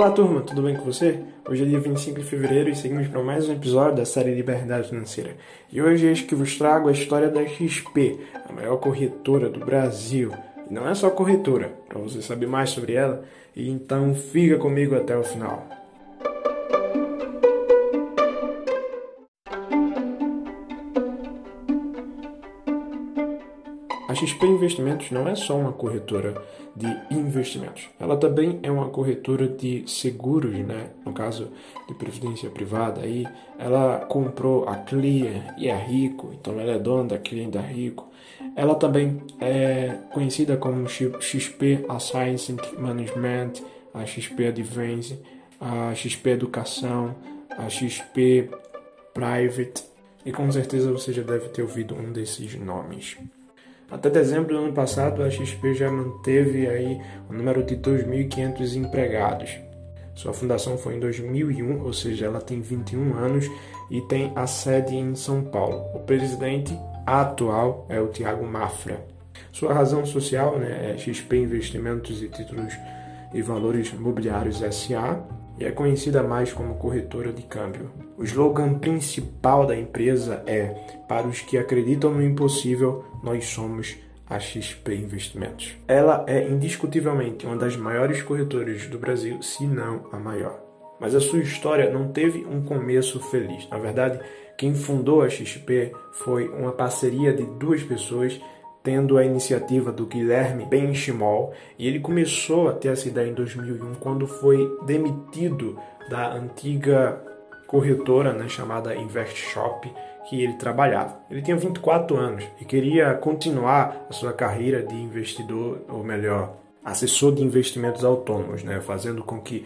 Olá turma, tudo bem com você? Hoje é dia 25 de fevereiro e seguimos para mais um episódio da série Liberdade Financeira. E hoje é que vos trago a história da XP, a maior corretora do Brasil. E não é só corretora, para você saber mais sobre ela, e então fica comigo até o final. A XP Investimentos não é só uma corretora de investimentos, ela também é uma corretora de seguros, né? no caso de previdência privada. Aí ela comprou a Clear e a Rico, então ela é dona da Clear e da Rico. Ela também é conhecida como XP Asset Management, a XP Advance, a XP Educação, a XP Private, e com certeza você já deve ter ouvido um desses nomes. Até dezembro do ano passado, a XP já manteve aí o número de 2.500 empregados. Sua fundação foi em 2001, ou seja, ela tem 21 anos e tem a sede em São Paulo. O presidente atual é o Tiago Mafra. Sua razão social né, é XP Investimentos e Títulos e Valores Mobiliários SA e é conhecida mais como corretora de câmbio. O slogan principal da empresa é: Para os que acreditam no impossível, nós somos a XP Investimentos. Ela é indiscutivelmente uma das maiores corretoras do Brasil, se não a maior. Mas a sua história não teve um começo feliz. Na verdade, quem fundou a XP foi uma parceria de duas pessoas tendo a iniciativa do Guilherme Benchimol, e ele começou a ter essa ideia em 2001 quando foi demitido da antiga corretora né, chamada Invest Shop que ele trabalhava. Ele tinha 24 anos e queria continuar a sua carreira de investidor, ou melhor, assessor de investimentos autônomos, né, fazendo com que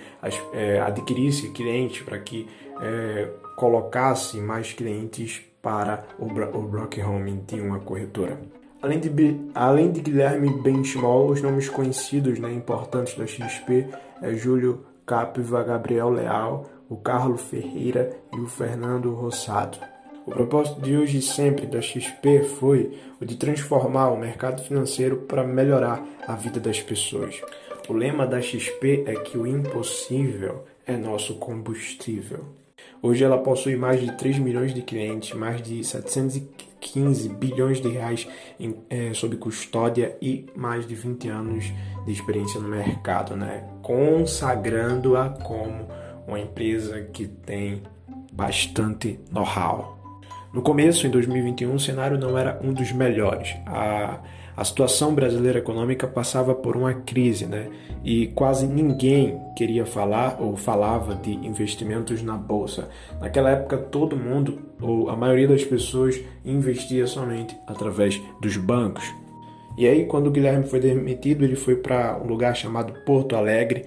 é, adquirisse clientes para que é, colocasse mais clientes para o, o Brock Home de uma corretora. Além de, além de Guilherme Benchimol, os nomes conhecidos né, importantes da XP é Júlio Capiva, Gabriel Leal, o Carlos Ferreira e o Fernando Rossado. O propósito de hoje e sempre da XP foi o de transformar o mercado financeiro para melhorar a vida das pessoas. O lema da XP é que o impossível é nosso combustível. Hoje ela possui mais de 3 milhões de clientes, mais de 750 15 bilhões de reais em, é, sob custódia e mais de 20 anos de experiência no mercado, né? consagrando-a como uma empresa que tem bastante know-how. No começo, em 2021, o cenário não era um dos melhores. A a situação brasileira econômica passava por uma crise, né? E quase ninguém queria falar ou falava de investimentos na bolsa. Naquela época, todo mundo, ou a maioria das pessoas, investia somente através dos bancos. E aí, quando o Guilherme foi demitido, ele foi para um lugar chamado Porto Alegre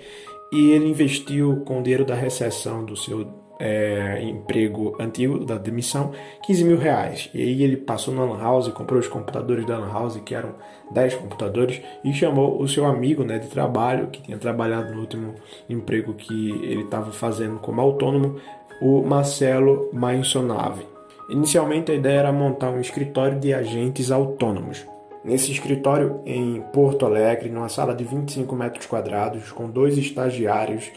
e ele investiu com o dinheiro da recessão do seu é, emprego antigo da demissão, 15 mil reais. E aí ele passou na Lan House, comprou os computadores da Lan House, que eram 10 computadores, e chamou o seu amigo né, de trabalho, que tinha trabalhado no último emprego que ele estava fazendo como autônomo, o Marcelo Mainsonave. Inicialmente a ideia era montar um escritório de agentes autônomos. Nesse escritório em Porto Alegre, numa sala de 25 metros quadrados, com dois estagiários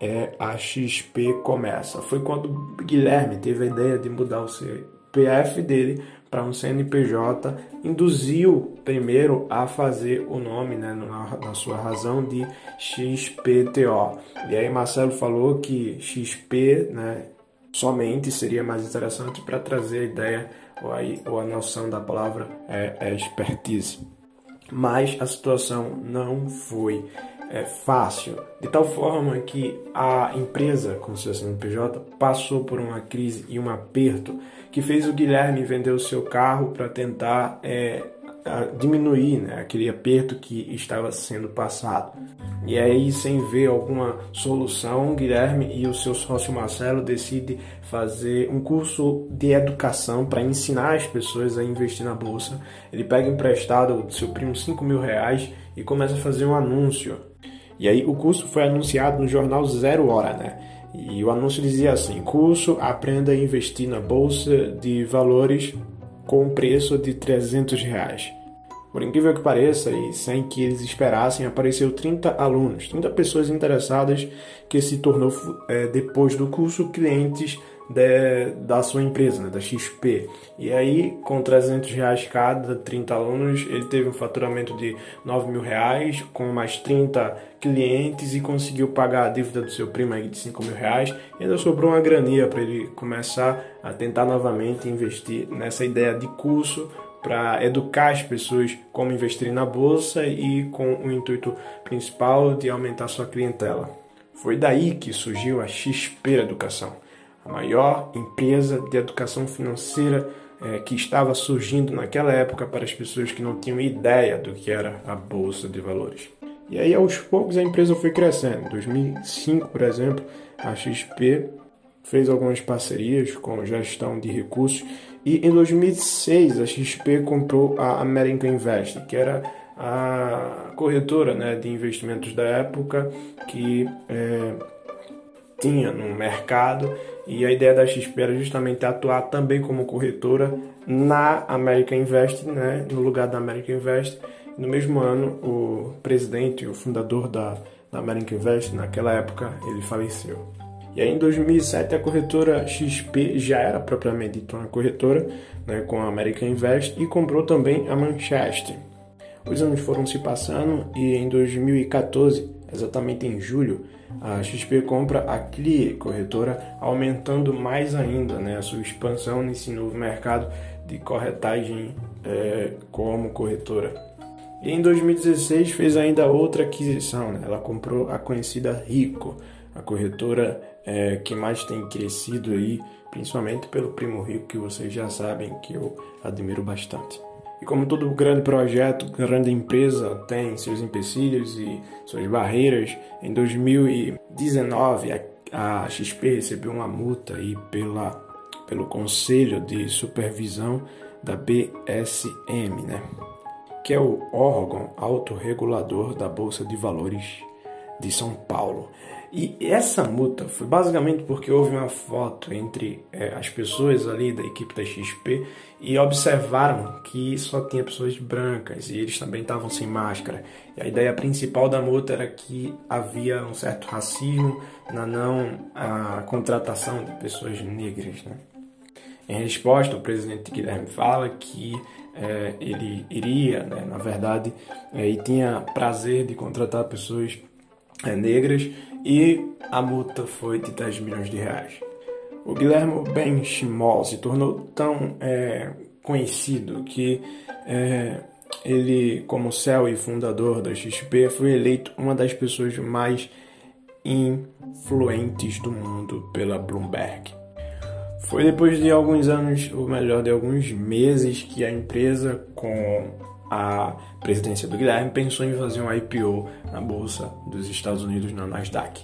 é, a XP começa. Foi quando Guilherme teve a ideia de mudar o CPF dele para um CNPJ, induziu primeiro a fazer o nome, né, na, na, sua razão de XPTO. E aí Marcelo falou que XP, né, somente seria mais interessante para trazer a ideia ou, aí, ou a noção da palavra é expertise. Mas a situação não foi é, fácil, de tal forma que a empresa, com seu CNPJ, passou por uma crise e um aperto que fez o Guilherme vender o seu carro para tentar é, diminuir né, aquele aperto que estava sendo passado. E aí, sem ver alguma solução, Guilherme e o seu sócio Marcelo decidem fazer um curso de educação para ensinar as pessoas a investir na bolsa. Ele pega emprestado do seu primo 5 mil reais e começa a fazer um anúncio e aí o curso foi anunciado no jornal Zero Hora, né? E o anúncio dizia assim: curso Aprenda a investir na bolsa de valores com preço de 300 reais. Por incrível que pareça, e sem que eles esperassem, apareceu 30 alunos, 30 pessoas interessadas que se tornou é, depois do curso clientes de, da sua empresa, né, da XP. E aí, com 300 reais cada, 30 alunos, ele teve um faturamento de 9 mil reais, com mais 30 clientes e conseguiu pagar a dívida do seu primo aí de 5 mil reais. E ainda sobrou uma graninha para ele começar a tentar novamente investir nessa ideia de curso para educar as pessoas como investir na bolsa e com o intuito principal de aumentar sua clientela. Foi daí que surgiu a XP Educação a maior empresa de educação financeira é, que estava surgindo naquela época para as pessoas que não tinham ideia do que era a bolsa de valores. E aí, aos poucos, a empresa foi crescendo. Em 2005, por exemplo, a XP fez algumas parcerias com gestão de recursos e em 2006 a XP comprou a American Invest, que era a corretora né, de investimentos da época que é, tinha no mercado e a ideia da XP era justamente atuar também como corretora na American Invest, né, no lugar da American Invest. No mesmo ano, o presidente, o fundador da, da American Invest, naquela época, ele faleceu. E aí, em 2007, a corretora XP já era propriamente dita uma corretora, né, com a American Invest, e comprou também a Manchester. Os anos foram se passando e em 2014, exatamente em julho, a XP compra a CLIE, corretora, aumentando mais ainda né, a sua expansão nesse novo mercado de corretagem é, como corretora. E em 2016 fez ainda outra aquisição, né? ela comprou a conhecida Rico, a corretora é, que mais tem crescido aí, principalmente pelo Primo Rico, que vocês já sabem que eu admiro bastante. E como todo grande projeto, grande empresa tem seus empecilhos e suas barreiras, em 2019 a XP recebeu uma multa aí pela, pelo Conselho de Supervisão da BSM, né? que é o órgão autorregulador da Bolsa de Valores de São Paulo. E essa multa foi basicamente porque houve uma foto entre é, as pessoas ali da equipe da XP e observaram que só tinha pessoas brancas e eles também estavam sem máscara. E a ideia principal da multa era que havia um certo racismo na não a contratação de pessoas negras. Né? Em resposta, o presidente Guilherme fala que é, ele iria, né, na verdade, é, e tinha prazer de contratar pessoas negras e a multa foi de 10 milhões de reais. O Guilherme Benchimol se tornou tão é, conhecido que é, ele, como CEO e fundador da XP, foi eleito uma das pessoas mais influentes do mundo pela Bloomberg. Foi depois de alguns anos, ou melhor, de alguns meses, que a empresa, com a presidência do Guilherme pensou em fazer um IPO na bolsa dos Estados Unidos na Nasdaq.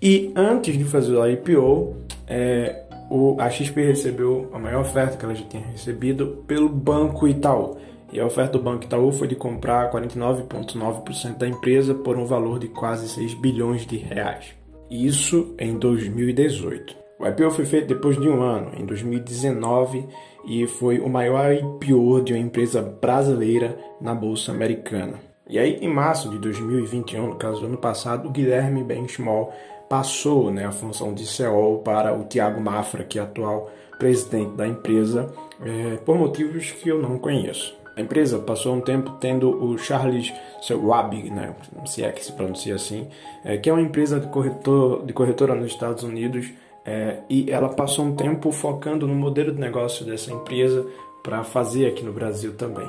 E antes de fazer o IPO, é, o, a XP recebeu a maior oferta que ela já tinha recebido pelo Banco Itaú. E a oferta do Banco Itaú foi de comprar 49,9% da empresa por um valor de quase 6 bilhões de reais. Isso em 2018. O IPO foi feito depois de um ano, em 2019, e foi o maior IPO de uma empresa brasileira na Bolsa Americana. E aí, em março de 2021, no caso do ano passado, o Guilherme Benchimol passou né, a função de CEO para o Tiago Mafra, que é atual presidente da empresa, é, por motivos que eu não conheço. A empresa passou um tempo tendo o Charles Schwab, né, se é que se pronuncia assim, é, que é uma empresa de, corretor, de corretora nos Estados Unidos é, e ela passou um tempo focando no modelo de negócio dessa empresa para fazer aqui no Brasil também.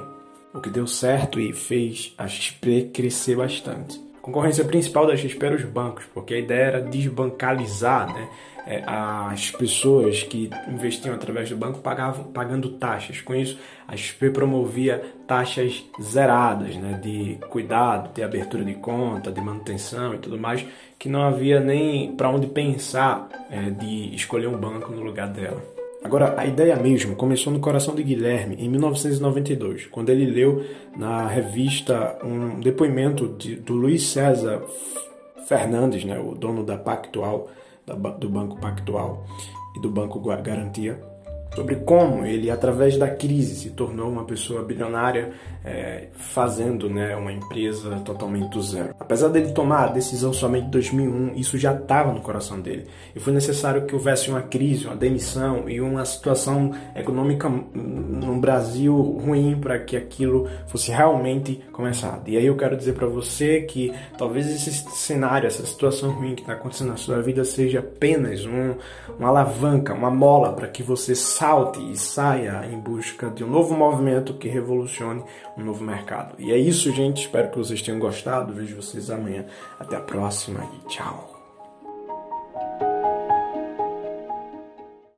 O que deu certo e fez a XP crescer bastante. A concorrência principal da XP era os bancos, porque a ideia era desbancalizar né, é, as pessoas que investiam através do banco pagavam pagando taxas. Com isso, a XP promovia taxas zeradas né, de cuidado, de abertura de conta, de manutenção e tudo mais, que não havia nem para onde pensar é, de escolher um banco no lugar dela. Agora, a ideia mesmo começou no coração de Guilherme em 1992, quando ele leu na revista um depoimento de, do Luiz César Fernandes, né, o dono da Pactual, do Banco Pactual e do Banco Garantia, sobre como ele, através da crise, se tornou uma pessoa bilionária, é, fazendo né, uma empresa totalmente do zero. Apesar dele tomar a decisão somente em 2001, isso já estava no coração dele. E foi necessário que houvesse uma crise, uma demissão e uma situação econômica no Brasil ruim para que aquilo fosse realmente começado. E aí eu quero dizer para você que talvez esse cenário, essa situação ruim que está acontecendo na sua vida seja apenas um, uma alavanca, uma mola para que você salte e saia em busca de um novo movimento que revolucione um novo mercado. E é isso, gente. Espero que vocês tenham gostado. Vejo vocês amanhã. Até a próxima e tchau.